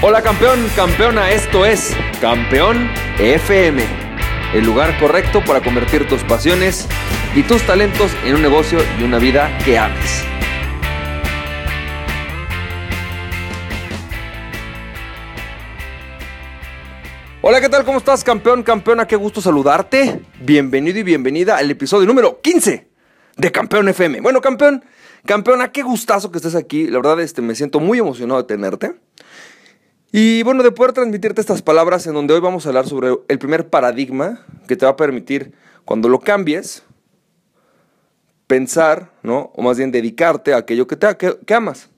Hola campeón, campeona, esto es Campeón FM, el lugar correcto para convertir tus pasiones y tus talentos en un negocio y una vida que ames. Hola, ¿qué tal? ¿Cómo estás, campeón, campeona? Qué gusto saludarte. Bienvenido y bienvenida al episodio número 15 de Campeón FM. Bueno, campeón, campeona, qué gustazo que estés aquí. La verdad, este, me siento muy emocionado de tenerte. Y bueno, de poder transmitirte estas palabras en donde hoy vamos a hablar sobre el primer paradigma que te va a permitir, cuando lo cambies, pensar, ¿no? O más bien dedicarte a aquello que, te, que, amas.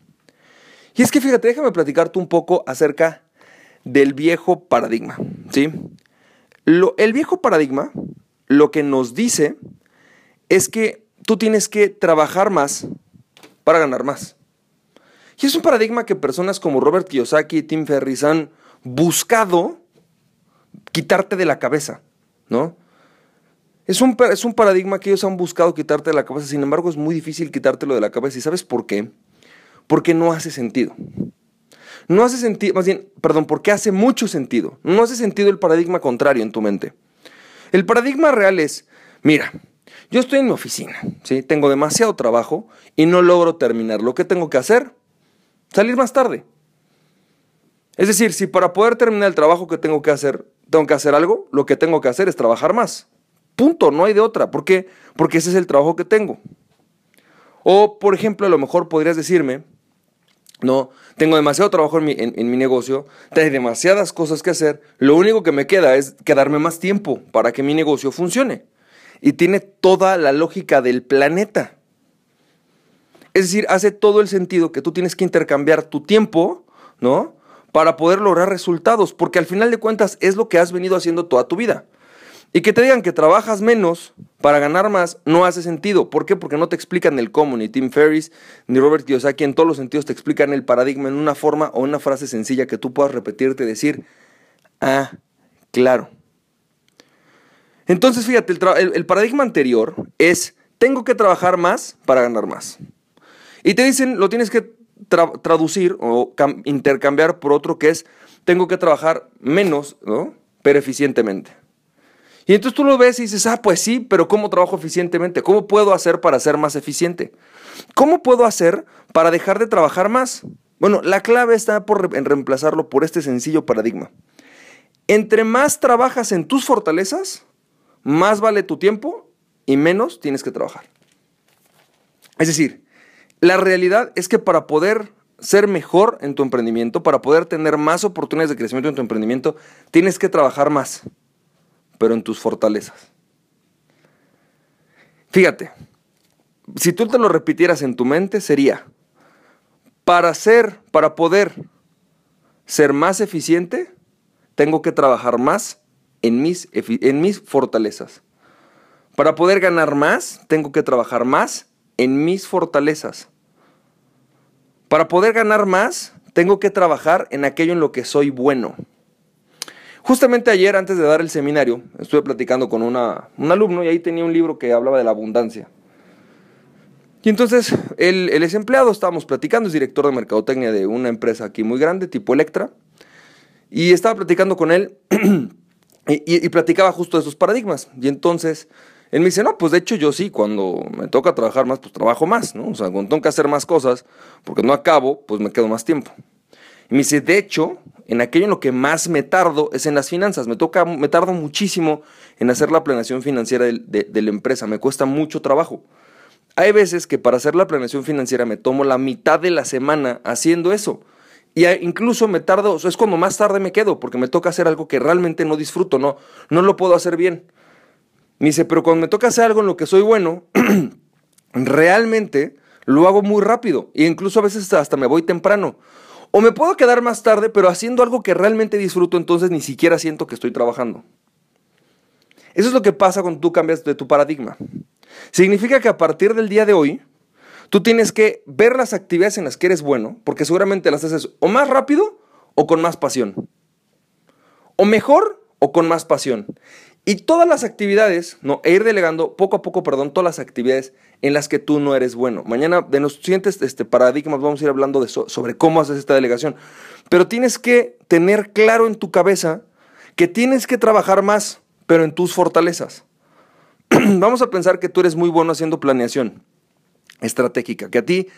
Y es que fíjate, déjame platicarte un poco acerca del viejo paradigma, ¿sí? Lo, el viejo paradigma lo que nos dice es que tú tienes que trabajar más para ganar más. Y es un paradigma que personas como Robert Kiyosaki y Tim Ferriss han buscado quitarte de la cabeza, ¿no? Es un, es un paradigma que ellos han buscado quitarte de la cabeza, sin embargo es muy difícil quitártelo de la cabeza. ¿Y sabes por qué? Porque no hace sentido. No hace sentido, más bien, perdón, porque hace mucho sentido. No hace sentido el paradigma contrario en tu mente. El paradigma real es, mira, yo estoy en mi oficina, ¿sí? Tengo demasiado trabajo y no logro terminar. ¿Lo que tengo que hacer? Salir más tarde. Es decir, si para poder terminar el trabajo que tengo que hacer, tengo que hacer algo, lo que tengo que hacer es trabajar más. Punto, no hay de otra. ¿Por qué? Porque ese es el trabajo que tengo. O, por ejemplo, a lo mejor podrías decirme, no, tengo demasiado trabajo en mi, en mi negocio, tengo demasiadas cosas que hacer, lo único que me queda es quedarme más tiempo para que mi negocio funcione. Y tiene toda la lógica del planeta. Es decir, hace todo el sentido que tú tienes que intercambiar tu tiempo, ¿no? Para poder lograr resultados, porque al final de cuentas es lo que has venido haciendo toda tu vida. Y que te digan que trabajas menos para ganar más no hace sentido. ¿Por qué? Porque no te explican el cómo, ni Tim Ferriss, ni Robert Kiyosaki en todos los sentidos te explican el paradigma en una forma o una frase sencilla que tú puedas repetirte y decir, ah, claro. Entonces, fíjate, el, el paradigma anterior es, tengo que trabajar más para ganar más. Y te dicen, lo tienes que traducir o intercambiar por otro que es, tengo que trabajar menos, ¿no? Pero eficientemente. Y entonces tú lo ves y dices, ah, pues sí, pero ¿cómo trabajo eficientemente? ¿Cómo puedo hacer para ser más eficiente? ¿Cómo puedo hacer para dejar de trabajar más? Bueno, la clave está en reemplazarlo por este sencillo paradigma. Entre más trabajas en tus fortalezas, más vale tu tiempo y menos tienes que trabajar. Es decir, la realidad es que para poder ser mejor en tu emprendimiento, para poder tener más oportunidades de crecimiento en tu emprendimiento, tienes que trabajar más, pero en tus fortalezas. Fíjate, si tú te lo repitieras en tu mente, sería, para ser, para poder ser más eficiente, tengo que trabajar más en mis, en mis fortalezas. Para poder ganar más, tengo que trabajar más en mis fortalezas. Para poder ganar más, tengo que trabajar en aquello en lo que soy bueno. Justamente ayer, antes de dar el seminario, estuve platicando con una, un alumno y ahí tenía un libro que hablaba de la abundancia. Y entonces el, el empleado, estábamos platicando, es director de mercadotecnia de una empresa aquí muy grande, tipo Electra, y estaba platicando con él y, y platicaba justo de esos paradigmas. Y entonces él me dice, no, pues de hecho yo sí, cuando me toca trabajar más, pues trabajo más, ¿no? O sea, cuando tengo que hacer más cosas, porque no acabo, pues me quedo más tiempo. Y me dice, de hecho, en aquello en lo que más me tardo es en las finanzas. Me toca, me tardo muchísimo en hacer la planeación financiera de, la empresa. Me cuesta mucho trabajo. Hay veces que para hacer la planeación financiera me tomo la mitad de la semana haciendo eso. Y incluso me tardo, es cuando más tarde me quedo, porque me toca hacer algo que realmente no disfruto, no, no lo puedo hacer bien. Me dice, pero cuando me toca hacer algo en lo que soy bueno, realmente lo hago muy rápido. E incluso a veces hasta me voy temprano. O me puedo quedar más tarde, pero haciendo algo que realmente disfruto, entonces ni siquiera siento que estoy trabajando. Eso es lo que pasa cuando tú cambias de tu paradigma. Significa que a partir del día de hoy, tú tienes que ver las actividades en las que eres bueno, porque seguramente las haces o más rápido o con más pasión. O mejor o con más pasión. Y todas las actividades, ¿no? E ir delegando poco a poco, perdón, todas las actividades en las que tú no eres bueno. Mañana de los siguientes este, paradigmas vamos a ir hablando de sobre cómo haces esta delegación. Pero tienes que tener claro en tu cabeza que tienes que trabajar más, pero en tus fortalezas. vamos a pensar que tú eres muy bueno haciendo planeación estratégica, que a ti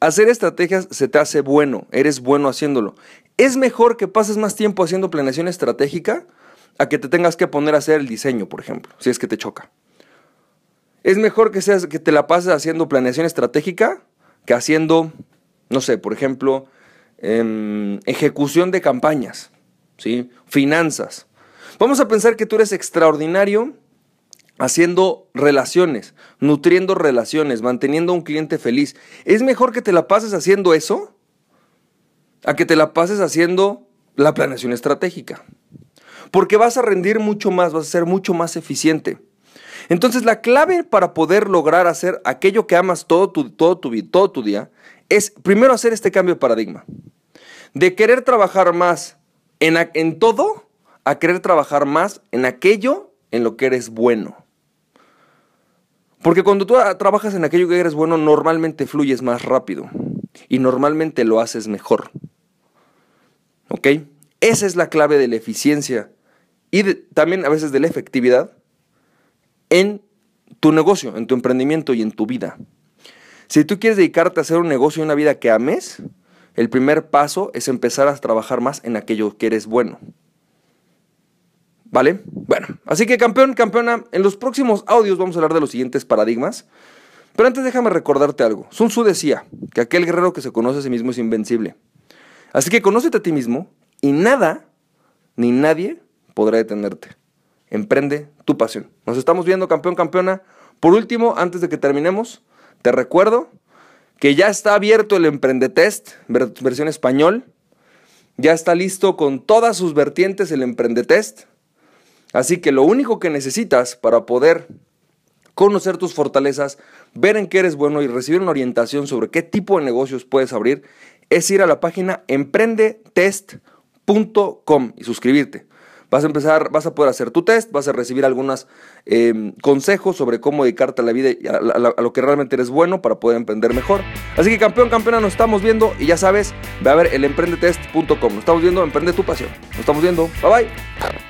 hacer estrategias se te hace bueno, eres bueno haciéndolo. Es mejor que pases más tiempo haciendo planeación estratégica a que te tengas que poner a hacer el diseño, por ejemplo, si es que te choca. Es mejor que, seas, que te la pases haciendo planeación estratégica que haciendo, no sé, por ejemplo, em, ejecución de campañas, ¿sí? finanzas. Vamos a pensar que tú eres extraordinario haciendo relaciones, nutriendo relaciones, manteniendo a un cliente feliz. Es mejor que te la pases haciendo eso a que te la pases haciendo la planeación estratégica. Porque vas a rendir mucho más, vas a ser mucho más eficiente. Entonces la clave para poder lograr hacer aquello que amas todo tu, todo tu, todo tu día es primero hacer este cambio de paradigma. De querer trabajar más en, en todo a querer trabajar más en aquello en lo que eres bueno. Porque cuando tú trabajas en aquello que eres bueno, normalmente fluyes más rápido y normalmente lo haces mejor. ¿Ok? Esa es la clave de la eficiencia y también a veces de la efectividad en tu negocio, en tu emprendimiento y en tu vida. Si tú quieres dedicarte a hacer un negocio y una vida que ames, el primer paso es empezar a trabajar más en aquello que eres bueno. ¿Vale? Bueno, así que campeón, campeona, en los próximos audios vamos a hablar de los siguientes paradigmas. Pero antes déjame recordarte algo. Sun Tzu decía que aquel guerrero que se conoce a sí mismo es invencible. Así que conócete a ti mismo y nada ni nadie podrá detenerte. Emprende tu pasión. Nos estamos viendo, campeón, campeona. Por último, antes de que terminemos, te recuerdo que ya está abierto el Emprendetest, versión español. Ya está listo con todas sus vertientes el Emprendetest. Así que lo único que necesitas para poder conocer tus fortalezas, ver en qué eres bueno y recibir una orientación sobre qué tipo de negocios puedes abrir, es ir a la página emprendetest.com y suscribirte. Vas a empezar, vas a poder hacer tu test, vas a recibir algunos em, consejos sobre cómo dedicarte a la vida y a, a, lo que realmente eres bueno para poder emprender mejor. Así que campeón, campeona, nos estamos viendo y ya sabes, ve a ver el emprendetest.com. Nos estamos viendo, emprende tu pasión. Nos estamos viendo. Bye bye.